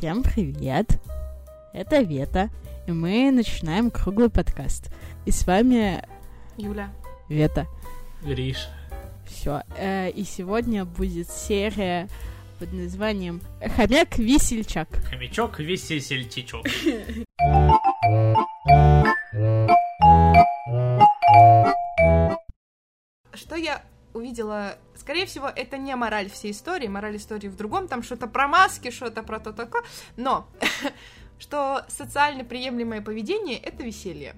Всем привет! Это Вета, и мы начинаем круглый подкаст. И с вами Юля. Вета. Гриш. Все. И сегодня будет серия под названием «Хомяк-весельчак». Хомячок-весельчачок. Что я увидела... Скорее всего, это не мораль всей истории, мораль истории в другом, там что-то про маски, что-то про то такое, но что социально приемлемое поведение — это веселье.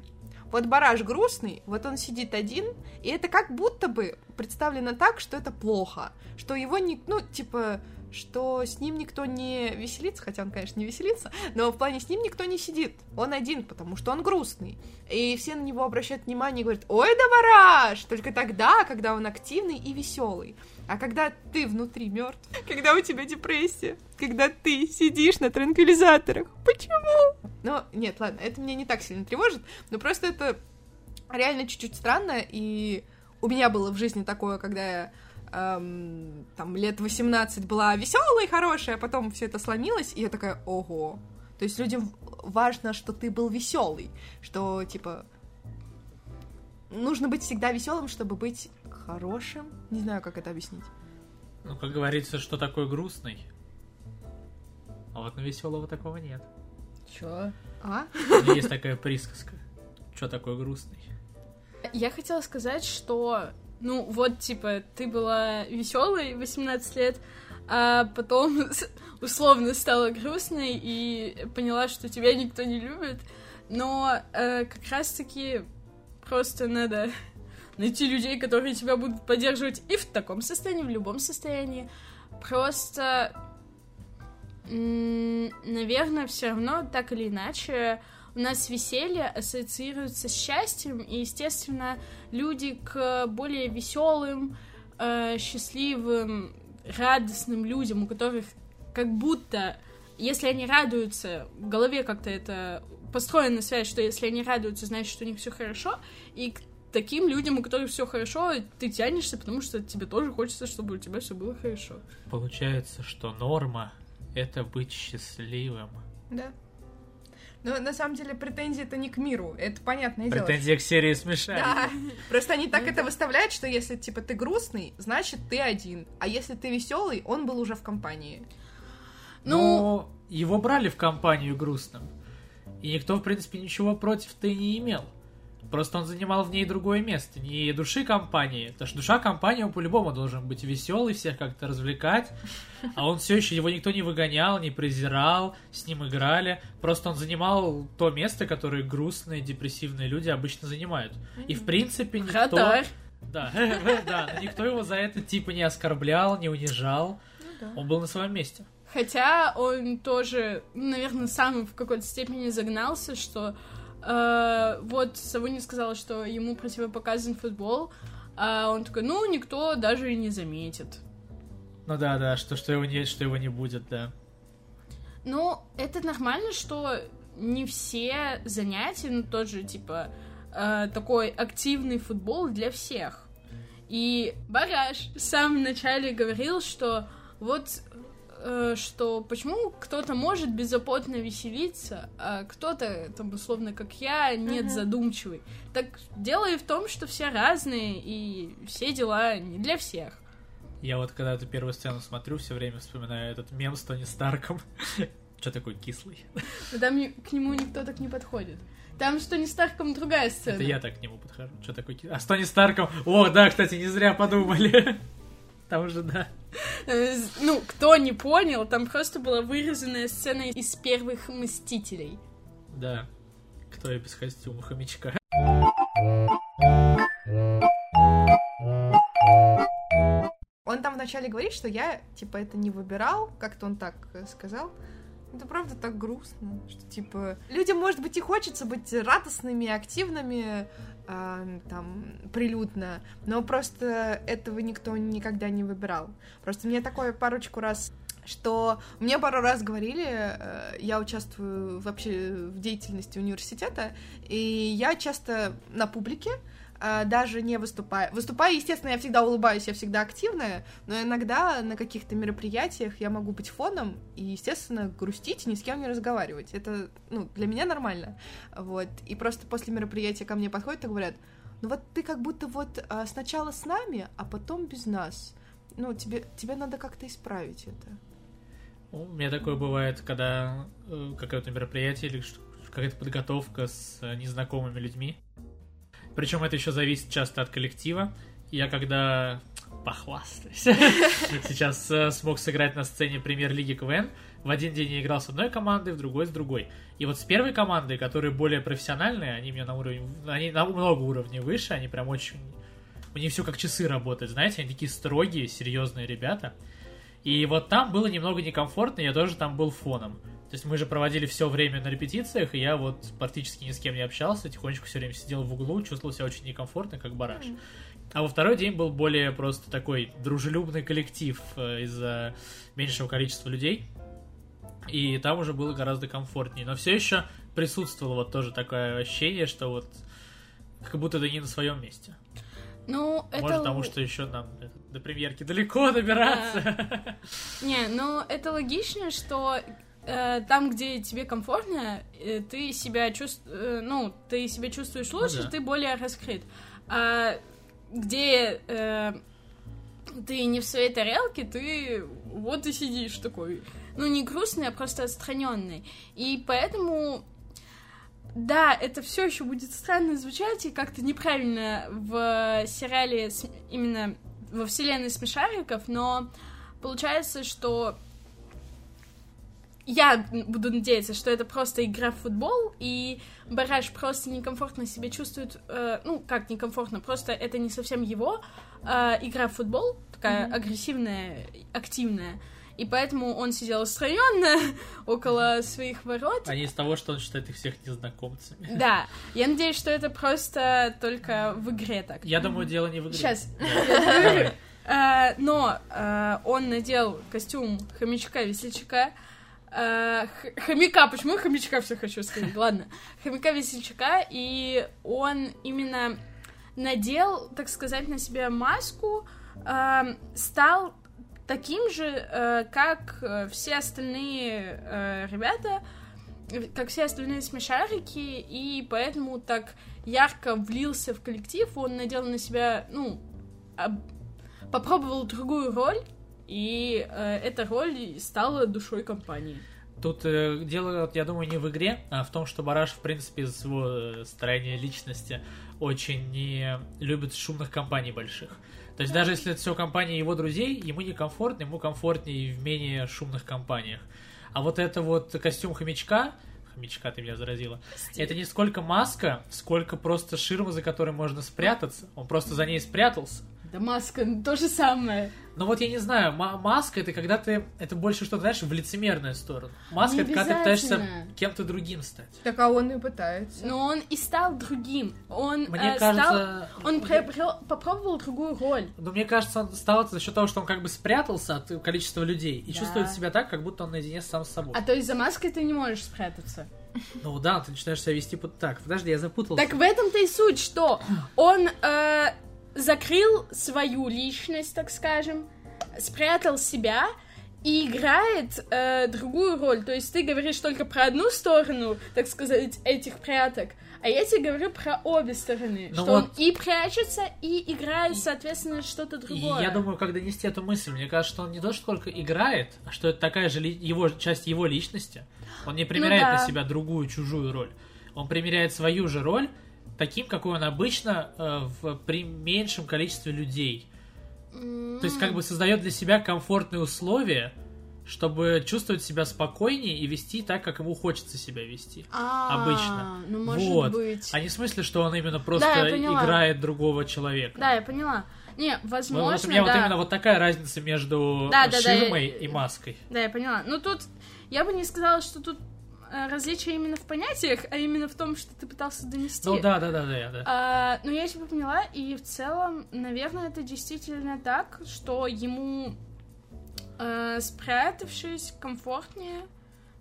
Вот бараш грустный, вот он сидит один, и это как будто бы представлено так, что это плохо, что его не, ну, типа, что с ним никто не веселится, хотя он, конечно, не веселится, но в плане с ним никто не сидит. Он один, потому что он грустный. И все на него обращают внимание и говорят, ой, да бараш! Только тогда, когда он активный и веселый. А когда ты внутри мертв, когда у тебя депрессия, когда ты сидишь на транквилизаторах, почему? Ну, нет, ладно, это меня не так сильно тревожит, но просто это реально чуть-чуть странно, и у меня было в жизни такое, когда я эм, там лет 18 была веселая и хорошая, а потом все это сломилось, и я такая, ого. То есть людям важно, что ты был веселый, что типа нужно быть всегда веселым, чтобы быть хорошим. Не знаю, как это объяснить. Ну, как говорится, что такое грустный. А вот на веселого такого нет. Чё? А? У меня есть такая присказка. Что такое грустный? Я хотела сказать, что, ну, вот, типа, ты была веселой 18 лет, а потом условно стала грустной и поняла, что тебя никто не любит. Но э, как раз-таки просто надо найти людей, которые тебя будут поддерживать и в таком состоянии, в любом состоянии. Просто, наверное, все равно так или иначе у нас веселье ассоциируется с счастьем, и, естественно, люди к более веселым, э, счастливым, радостным людям, у которых как будто, если они радуются, в голове как-то это построена связь, что если они радуются, значит, что у них все хорошо, и к таким людям, у которых все хорошо, ты тянешься, потому что тебе тоже хочется, чтобы у тебя все было хорошо. Получается, что норма — это быть счастливым. Да. Но на самом деле претензии это не к миру, это понятное дело. Претензия к серии смешали. Да, просто они так это выставляют, что если, типа, ты грустный, значит, ты один. А если ты веселый, он был уже в компании. Ну, Но его брали в компанию грустным. И никто, в принципе, ничего против-то и не имел. Просто он занимал в ней другое место, не души компании. Потому что душа компании, он по-любому должен быть веселый, всех как-то развлекать. А он все еще, его никто не выгонял, не презирал, с ним играли. Просто он занимал то место, которое грустные, депрессивные люди обычно занимают. И в принципе никто... Радар. Да, да, но никто его за это типа не оскорблял, не унижал. Он был на своем месте. Хотя он тоже, наверное, сам в какой-то степени загнался, что вот Савуни сказала, что ему противопоказан футбол, а он такой, ну, никто даже и не заметит. Ну да, да, что, что, его, не, что его не будет, да. Ну, это нормально, что не все занятия, ну, тот же, типа, э, такой активный футбол для всех. И Бараш в самом начале говорил, что вот что почему кто-то может беззаботно веселиться, а кто-то, там, условно, как я, нет, Мгм. задумчивый. Так дело и в том, что все разные, и все дела не для всех. Я вот когда эту первую сцену смотрю, все время вспоминаю этот мем с Тони Старком. Че такой кислый? Но там к нему никто так не подходит. Там что не Старком другая сцена. Это я так к нему подхожу. Че такой кислый? А с Тони Старком... О, да, кстати, не зря подумали. Там уже, да. Э, Ну, кто не понял, там просто была вырезанная сцена из первых Мстителей. Да. Кто я без костюма хомячка? Он там вначале говорит, что я, типа, это не выбирал, как-то он так э, сказал. Это правда так грустно, что, типа, людям, может быть, и хочется быть радостными, активными, а, там, прилюдно, но просто этого никто никогда не выбирал. Просто мне такое парочку раз что мне пару раз говорили, э, я участвую вообще в деятельности университета, и я часто на публике, даже не выступая. Выступая, естественно, я всегда улыбаюсь, я всегда активная, но иногда на каких-то мероприятиях я могу быть фоном и, естественно, грустить, ни с кем не разговаривать. Это, ну, для меня нормально. Вот. И просто после мероприятия ко мне подходят и говорят, ну вот ты как будто вот а, сначала с нами, а потом без нас. Ну, тебе, тебе надо как-то исправить это. У меня такое бывает, когда э, какое-то мероприятие или какая-то подготовка с э, незнакомыми людьми. Причем это еще зависит часто от коллектива. Я когда похвастаюсь, сейчас э, смог сыграть на сцене премьер-лиги КВН, в один день я играл с одной командой, в другой с другой. И вот с первой командой, которые более профессиональные, они мне на уровень, они на много уровней выше, они прям очень, у них все как часы работают, знаете, они такие строгие, серьезные ребята. И вот там было немного некомфортно, я тоже там был фоном. То есть мы же проводили все время на репетициях, и я вот практически ни с кем не общался, тихонечко все время сидел в углу, чувствовал себя очень некомфортно, как бараш. А во второй день был более просто такой дружелюбный коллектив э, из-за меньшего количества людей. И там уже было гораздо комфортнее. Но все еще присутствовало вот тоже такое ощущение, что вот как будто ты не на своем месте. Ну, это... Может, потому что еще нам до премьерки далеко добираться. Не, ну, это логично, что э, там, где тебе комфортно, э, ты себя чувствуешь, э, ну, ты себя чувствуешь лучше, ну, да. ты более раскрыт. А где э, ты не в своей тарелке, ты вот и сидишь такой, ну, не грустный, а просто отстраненный. И поэтому да, это все еще будет странно звучать и как-то неправильно в сериале именно во вселенной смешариков, но получается, что я буду надеяться, что это просто игра в футбол, и Бараш просто некомфортно себя чувствует, э, ну, как некомфортно, просто это не совсем его э, игра в футбол, такая mm-hmm. агрессивная, активная, и поэтому он сидел устроенно около своих ворот. А не из того, что он считает их всех незнакомцами. Да, я надеюсь, что это просто только в игре так. Я думаю, дело не в игре. Сейчас. Э, но э, он надел костюм хомячка-весельчака, хомяка, почему хомячка все хочу сказать, ладно, хомяка весельчака, и он именно надел, так сказать, на себя маску, uh, стал таким же, uh, как все остальные ребята, как все остальные смешарики, и поэтому так ярко влился в коллектив, он надел на себя, ну, попробовал другую роль, и э, эта роль стала душой компании. Тут э, дело, я думаю, не в игре, а в том, что Бараш, в принципе, из своего э, строения личности очень не любит шумных компаний больших. То есть даже если это все компания его друзей, ему некомфортно, ему комфортнее в менее шумных компаниях. А вот это вот костюм хомячка, хомячка ты меня заразила, Стиль. это не сколько маска, сколько просто ширма, за которой можно спрятаться. Он просто за ней спрятался. Да маска, ну, то же самое. Ну вот я не знаю, маска это когда ты, это больше что-то, знаешь, в лицемерную сторону. Маска не это когда ты пытаешься кем-то другим стать. Так а он и пытается. Но он и стал другим. Он мне э, кажется, стал, он приобрел, попробовал другую роль. Но мне кажется, он стал это за счет того, что он как бы спрятался от количества людей и да. чувствует себя так, как будто он наедине сам с собой. А то есть за маской ты не можешь спрятаться. Ну да, ты начинаешь себя вести под так. Подожди, я запутался. Так в этом-то и суть, что он э, закрыл свою личность, так скажем, спрятал себя и играет э, другую роль. То есть ты говоришь только про одну сторону, так сказать, этих пряток, а я тебе говорю про обе стороны. Ну что вот... он и прячется, и играет, соответственно, что-то другое. Я думаю, как донести эту мысль. Мне кажется, что он не то, что только играет, а что это такая же ли... его часть его личности. Он не примеряет ну, да. на себя другую, чужую роль. Он примеряет свою же роль, таким, какой он обычно э, в, при меньшем количестве людей. Mm. То есть как бы создает для себя комфортные условия, чтобы чувствовать себя спокойнее и вести так, как ему хочется себя вести. А, обычно. Ну, может вот. быть. А не в смысле, что он именно просто да, играет другого человека. Да, я поняла. Не, возможно, вот, у меня да. вот именно вот такая разница между да, ширмой да, да, и маской. Да, я поняла. Ну тут я бы не сказала, что тут различие именно в понятиях, а именно в том, что ты пытался донести. Ну да, да, да, да, да. А, ну я тебя поняла, и в целом, наверное, это действительно так, что ему, э, спрятавшись, комфортнее,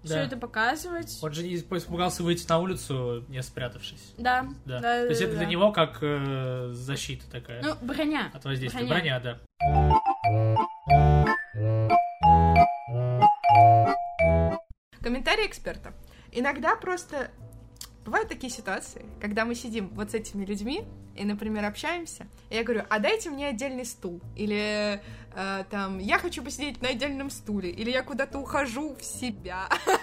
все Да. это показывать. Он же не испугался выйти на улицу, не спрятавшись. Да, Да. да, То есть да, это да. для него как э, защита такая Ну, броня. от воздействия. броня. Броня, да. Комментарий эксперта. Иногда просто бывают такие ситуации, когда мы сидим вот с этими людьми и, например, общаемся, и я говорю, а дайте мне отдельный стул, или э, там, я хочу посидеть на отдельном стуле, или я куда-то ухожу в себя.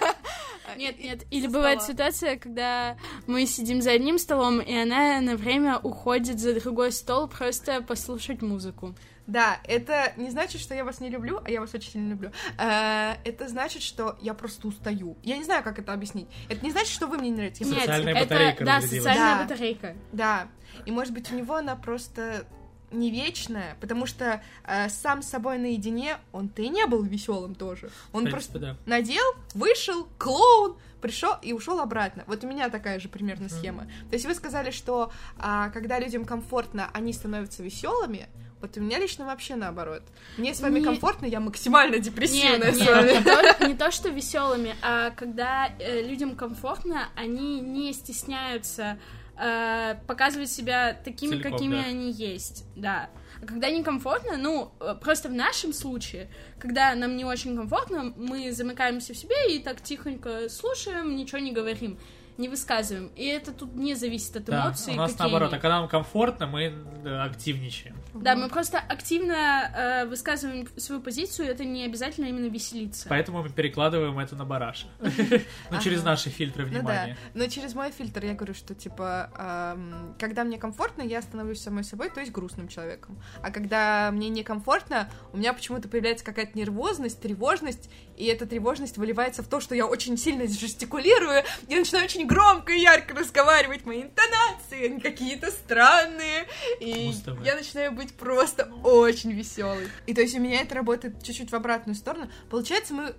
Нет, нет. Или со бывает стола. ситуация, когда мы сидим за одним столом, и она на время уходит за другой стол просто послушать музыку. Да, это не значит, что я вас не люблю, а я вас очень сильно люблю. Э, Это значит, что я просто устаю. Я не знаю, как это объяснить. Это не значит, что вы мне не нравитесь. Нет, Социальная это, батарейка да, социальная Да. батарейка. Да, и может быть у него она просто не вечная, потому что э, сам с собой наедине он-то и не был веселым тоже. Он В просто принципе, да. надел, вышел, клоун, пришел и ушел обратно. Вот у меня такая же примерно схема. То есть вы сказали, что а, когда людям комфортно, они становятся веселыми. Вот у меня лично вообще наоборот. Мне с вами Не- комфортно, я максимально Нет, депрессивная с нет, вами. не то, не то, что веселыми, а когда э, людям комфортно, они не стесняются э, показывать себя такими, Целиком, какими да. они есть, да. А когда некомфортно, ну, э, просто в нашем случае, когда нам не очень комфортно, мы замыкаемся в себе и так тихонько слушаем, ничего не говорим, не высказываем. И это тут не зависит от Да, эмоций. у нас какие наоборот, они. а когда нам комфортно, мы э, активничаем. Да, мы просто активно э, высказываем свою позицию, это не обязательно именно веселиться. Поэтому мы перекладываем это на бараша. Ну, через наши фильтры Ну да, внимания. но через мой фильтр я говорю, что типа, когда мне комфортно, я становлюсь самой собой, то есть грустным человеком. А когда мне некомфортно, у меня почему-то появляется какая-то нервозность, тревожность, и эта тревожность выливается в то, что я очень сильно жестикулирую, я начинаю очень громко и ярко разговаривать, мои интонации, они какие-то странные, и я начинаю быть просто очень веселой. И то есть у меня это работает чуть-чуть в обратную сторону. Получается, мы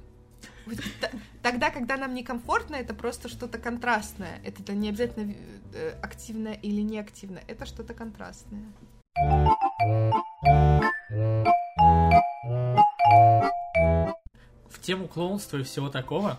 Тогда, когда нам некомфортно, это просто что-то контрастное. Это не обязательно э, активное или неактивное. Это что-то контрастное. В тему клоунства и всего такого,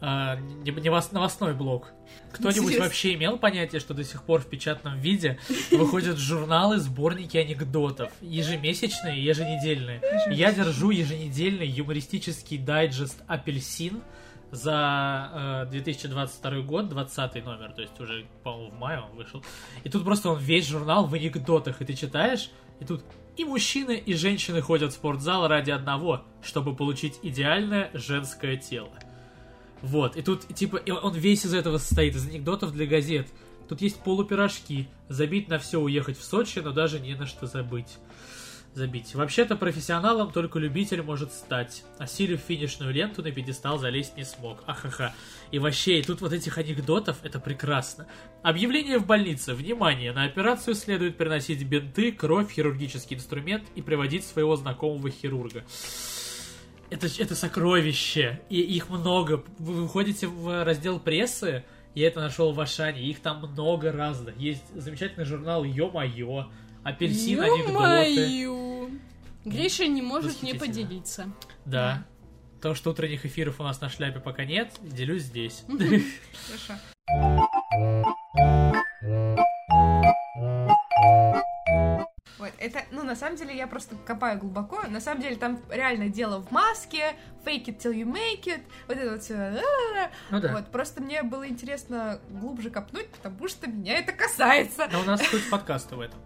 а, не, не вос- новостной блок. Кто-нибудь вообще имел понятие, что до сих пор в печатном виде выходят журналы, сборники анекдотов, ежемесячные и еженедельные. Я держу еженедельный юмористический дайджест «Апельсин» за э, 2022 год, 20 номер, то есть уже, по-моему, в мае он вышел. И тут просто он весь журнал в анекдотах, и ты читаешь, и тут и мужчины, и женщины ходят в спортзал ради одного, чтобы получить идеальное женское тело. Вот, и тут, типа, он весь из этого состоит, из анекдотов для газет. Тут есть полупирожки, забить на все, уехать в Сочи, но даже не на что забыть. Забить. Вообще-то профессионалом только любитель может стать. Осилив финишную ленту, на пьедестал залезть не смог. Ахаха. И вообще, и тут вот этих анекдотов, это прекрасно. Объявление в больнице. Внимание, на операцию следует приносить бинты, кровь, хирургический инструмент и приводить своего знакомого хирурга. Это, это сокровище, и их много. Вы выходите в раздел прессы, я это нашел в Ашане, их там много разных. Есть замечательный журнал Ё-моё, апельсин анекдоты. Гриша не может не поделиться. Да. То, что утренних эфиров у нас на шляпе пока нет, делюсь здесь. Хорошо. На самом деле, я просто копаю глубоко. На самом деле, там реально дело в маске, fake it till you make it, вот это вот все. Ну да. Вот, просто мне было интересно глубже копнуть, потому что меня это касается. Но у нас суть подкаста в этом.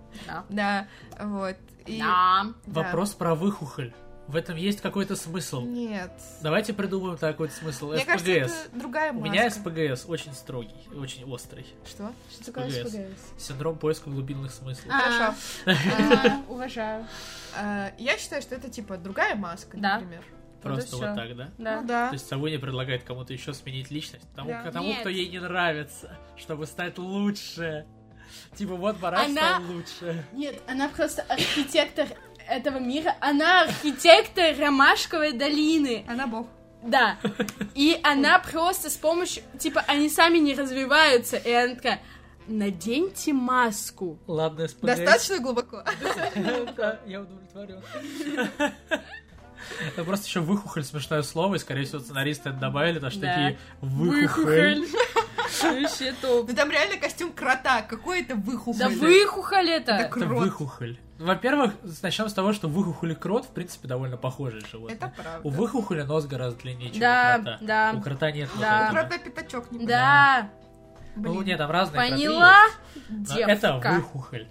Да, вот. И... Да. да. Вопрос про выхухоль. В этом есть какой-то смысл. Нет. Давайте придумаем такой смысл. Мне кажется, СПГС. это другая У маска. меня СПГС очень строгий, очень острый. Что? Что такое СПГС. СПГС? Синдром поиска глубинных смыслов. А. Хорошо. А, Уважаю. А, Я считаю, что это типа другая маска, например. Просто вот так, да? Да. Ну да. То есть Савуня предлагает кому-то еще сменить личность. Тому, Да. тому, Нет. кто ей не нравится, чтобы стать лучше. Типа, вот Бараш Она- стал лучше. Нет, она просто архитектор этого мира. Она архитектор Ромашковой долины. Она бог. Да. И она просто с помощью... Типа, они сами не развиваются. И она такая, наденьте маску. Ладно, СПГС. Достаточно глубоко. Да, я удовлетворен. Это просто еще выхухоль смешное слово, и, скорее всего, сценаристы это добавили, потому что такие выхухоль. Вообще топ. Ну там реально костюм крота, какой это выхухоль. Да выхухоль это! Это Это крот. выхухоль. Во-первых, начнем с того, что выхухоль и крот, в принципе, довольно похожие животные. Это правда. У выхухоля нос гораздо длиннее, чем Да, у крота. да. У крота нет Да. У крота пятачок не Да, Ну, Блин. нет, там разные поняла, девка. это выхухоль.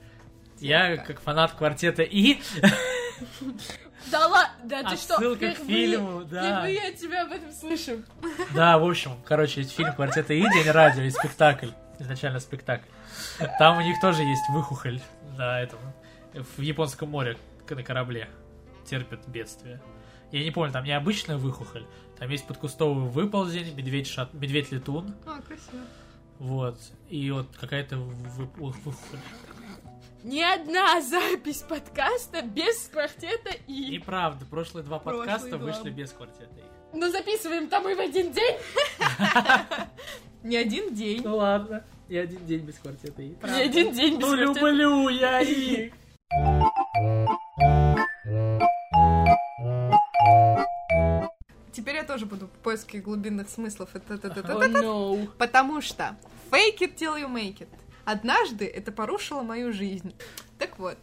Я, как фанат квартета И, Да ладно, да ты что, Отсылка к фильму, да. Впервые от тебя об этом слышу. да, в общем, короче, есть фильм «Квартета И», День радио и спектакль, изначально спектакль. Там у них тоже есть выхухоль на этом, в Японском море, на корабле, терпят бедствие. Я не помню, там не обычная выхухоль, там есть подкустовый выползень, медведь, шат... медведь-летун, А, красиво. вот, и вот какая-то вы- выхухоль. Ни одна запись подкаста без квартета И и... правда, прошлые два Прошлые подкаста два. вышли без «Квартета И». Ну записываем там и в один день. Не один день. Ну ладно, и один день без «Квартета И». Ни один день без Ну квартета. люблю я их! Теперь я тоже буду в поиске глубинных смыслов. Это, это, это, это, О, no. Потому что fake it till you make it. Однажды это порушило мою жизнь. Так вот,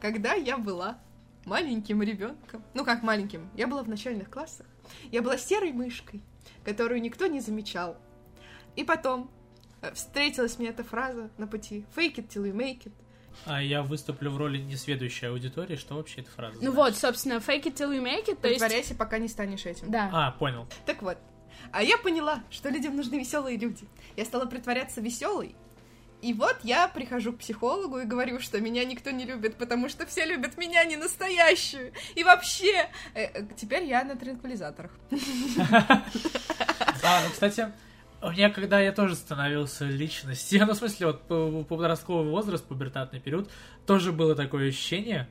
когда я была маленьким ребенком, ну как маленьким, я была в начальных классах, я была серой мышкой, которую никто не замечал. И потом э, встретилась мне эта фраза на пути fake it till you make it. А я выступлю в роли несведущей аудитории. Что вообще эта фраза? Ну значит? вот, собственно, fake it till you make it, то есть... Притворяйся, пока не станешь этим. Да. А, понял. Так вот, а я поняла, что людям нужны веселые люди. Я стала притворяться веселой. И вот я прихожу к психологу и говорю, что меня никто не любит, потому что все любят меня не настоящую. И вообще, э, э, теперь я на транквилизаторах. А, ну, кстати, у меня, когда я тоже становился личностью, ну, в смысле, вот по- подростковый возраст, пубертатный период, тоже было такое ощущение,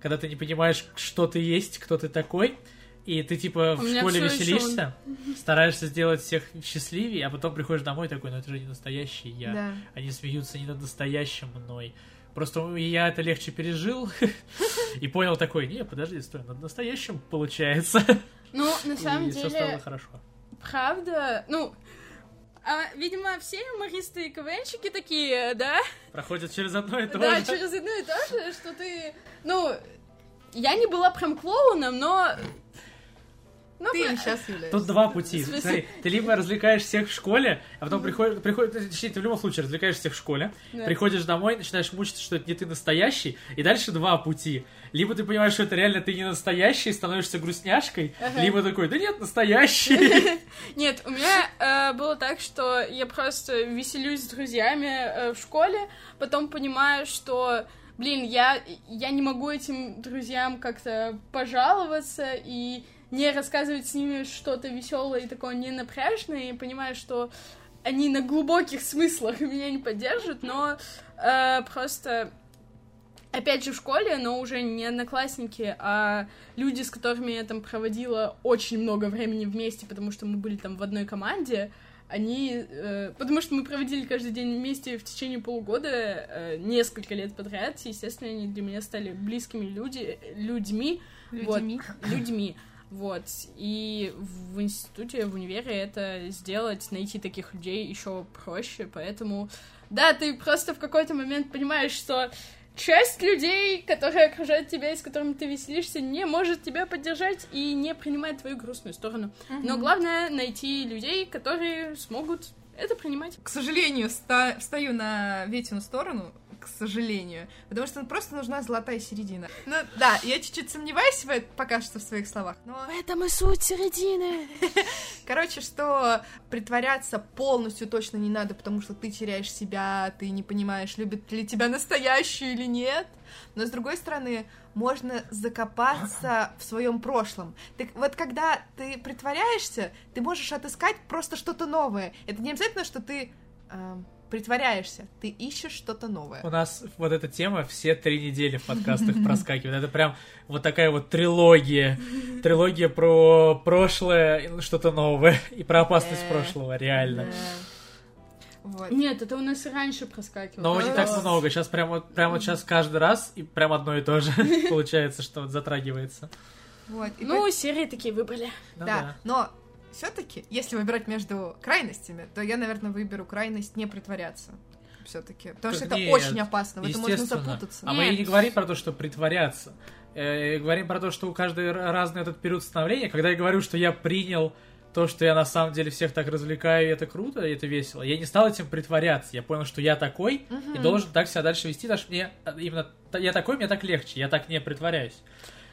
когда ты не понимаешь, что ты есть, кто ты такой, и ты, типа, в школе веселишься, стараешься сделать всех счастливее, а потом приходишь домой такой, ну, это же не настоящий я. Да. Они смеются не над настоящим мной. Просто я это легче пережил и понял такой, не, подожди, стой, над настоящим получается. Ну, на самом И все стало деле, хорошо. правда, ну... а, видимо, все юмористы и КВНщики такие, да? Проходит через одно и то Да, же. через одно и то же, что ты... Ну, я не была прям клоуном, но... Ну, Ты им сейчас Тут являешься. два пути. Смотри, ты либо развлекаешь всех в школе, а потом приходишь, приходишь, точнее, ты в любом случае развлекаешь всех в школе, Да. приходишь домой, начинаешь мучиться, что это не ты настоящий, и дальше два пути. Либо ты понимаешь, что это реально ты не настоящий, становишься грустняшкой, Ага. либо такой, да нет, настоящий. Нет, у меня э, было так, что я просто веселюсь с друзьями э, в школе, потом понимаю, что, блин, я, я не могу этим друзьям как-то пожаловаться и не рассказывать с ними что-то веселое и такое не напряжное, и понимаю, что они на глубоких смыслах меня не поддержат, но э, просто опять же в школе, но уже не одноклассники, а люди, с которыми я там проводила очень много времени вместе, потому что мы были там в одной команде, они, э, потому что мы проводили каждый день вместе в течение полугода, э, несколько лет подряд, естественно, они для меня стали близкими люди, людьми, Людьми. вот, людьми. Вот. И в институте, в универе это сделать, найти таких людей еще проще. Поэтому, да, ты просто в какой-то момент понимаешь, что часть людей, которые окружают тебя и с которыми ты веселишься, не может тебя поддержать и не принимает твою грустную сторону. Но главное найти людей, которые смогут это принимать. К сожалению, ста- встаю на Ветину сторону, к сожалению, потому что просто нужна золотая середина. Ну да, я чуть-чуть сомневаюсь в это пока что в своих словах, но... этом и суть середины. Короче, что притворяться полностью точно не надо, потому что ты теряешь себя, ты не понимаешь, любит ли тебя настоящую или нет. Но с другой стороны, можно закопаться в своем прошлом. Так вот, когда ты притворяешься, ты можешь отыскать просто что-то новое. Это не обязательно, что ты эм, притворяешься, ты ищешь что-то новое. У нас вот эта тема все три недели в подкастах проскакивает. Это прям вот такая вот трилогия. Трилогия про прошлое, и что-то новое. И про опасность Да. прошлого, реально. Да. Вот. Нет, это у нас и раньше проскакивало. Но не так много. Сейчас прям вот, прям вот сейчас каждый раз и прям одно и то же получается, что вот затрагивается. Вот. И Ну, серии такие выбрали. Ну да, но все-таки, если выбирать между крайностями, то я, наверное, выберу крайность не притворяться. Все-таки. Потому Так что это очень опасно, в этом можно запутаться. А мы и не говорим про то, что притворяться. Э, говорим про то, что у каждой р- разный этот период становления. Когда я говорю, что я принял то, что я на самом деле всех так развлекаю, и это круто, и это весело, я не стал этим притворяться. Я понял, что я такой, и Мгм. должен так себя дальше вести, потому что мне именно я такой, мне так легче, я так не притворяюсь.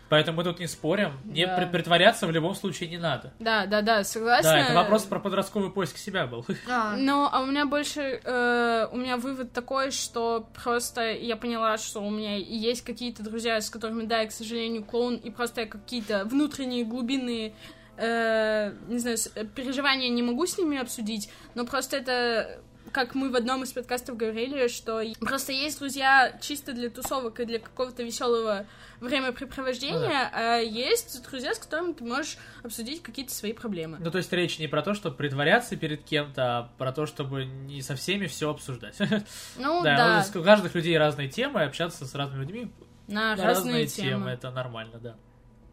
Поэтому мы тут не спорим. Не Да. при- притворяться в любом случае не надо. Да, да, да, согласна. Да, это вопрос про подростковый поиск себя был. А, Ну, а у меня больше, э, у меня вывод такой, что просто я поняла, что у меня есть какие-то друзья, с которыми, да, я, к сожалению, клоун, и просто я какие-то внутренние глубинные, э, не знаю, э, переживания не могу с ними обсудить, но просто это как мы в одном из подкастов говорили, что просто есть друзья чисто для тусовок и для какого-то веселого времяпрепровождения, а есть друзья, с которыми ты можешь обсудить какие-то свои проблемы. Ну, то есть речь не про то, чтобы притворяться перед кем-то, а про то, чтобы не со всеми все обсуждать. Ну Да, да, у каждых людей разные темы, общаться с разными людьми на на разные, темы. это нормально, да.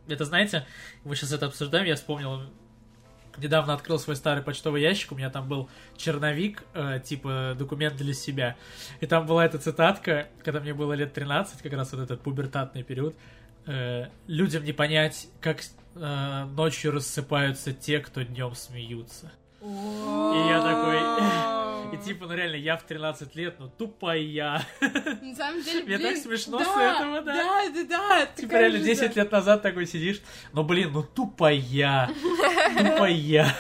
Это, знаете, мы сейчас это обсуждаем, я вспомнил, недавно открыл свой старый почтовый ящик, у меня там был черновик, э, типа документ для себя, и там была эта цитатка, когда мне было лет 13, как раз вот этот пубертатный период, э, людям не понять, как э, ночью рассыпаются те, кто днем смеются. И я такой... И типа, ну реально, я в 13 лет, ну тупая. На самом деле, Мне так смешно с этого, да. Да, да, да. Типа реально же, 10 да. лет назад такой сидишь, ну блин, ну тупая, тупая.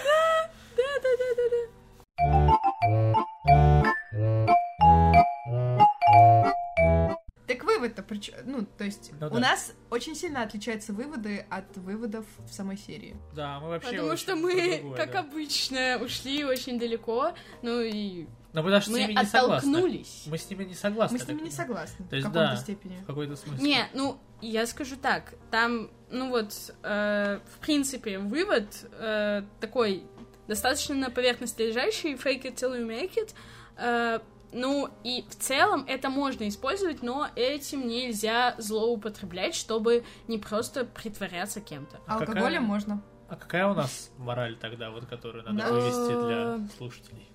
Прич- ну, то есть, Ну у да. нас очень сильно отличаются выводы от выводов в самой серии. Да, мы вообще Потому что мы, другое, как да. обычно, ушли очень далеко, ну и Но мы даже с мы ними не согласны. оттолкнулись. Мы с ними не согласны. Мы с ними так не согласны То есть, в каком-то да. степени. В какой-то смысле. Не, ну, я скажу так, там, ну вот, э, в принципе, вывод э, такой достаточно на поверхности лежащий, fake it till you make it, э, ну, и в целом это можно использовать, но этим нельзя злоупотреблять, чтобы не просто притворяться кем-то. А какая- Алкоголем можно. А какая у нас мораль тогда, вот которую надо Да. вывести для слушателей?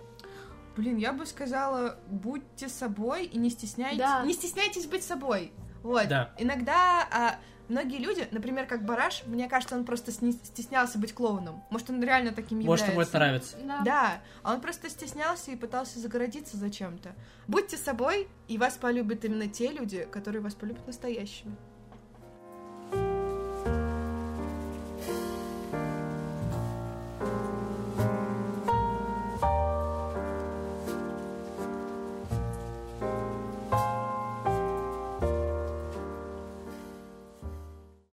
Блин, я бы сказала, будьте собой и не стесняйтесь. Да. Не стесняйтесь быть собой. Вот. Да. Иногда а, многие люди, например, как Бараш, мне кажется, он просто стеснялся быть клоуном. Может, он реально таким Может, ему является. это нравится. Да, а он просто стеснялся и пытался загородиться зачем-то. Будьте собой, и вас полюбят именно те люди, которые вас полюбят настоящими.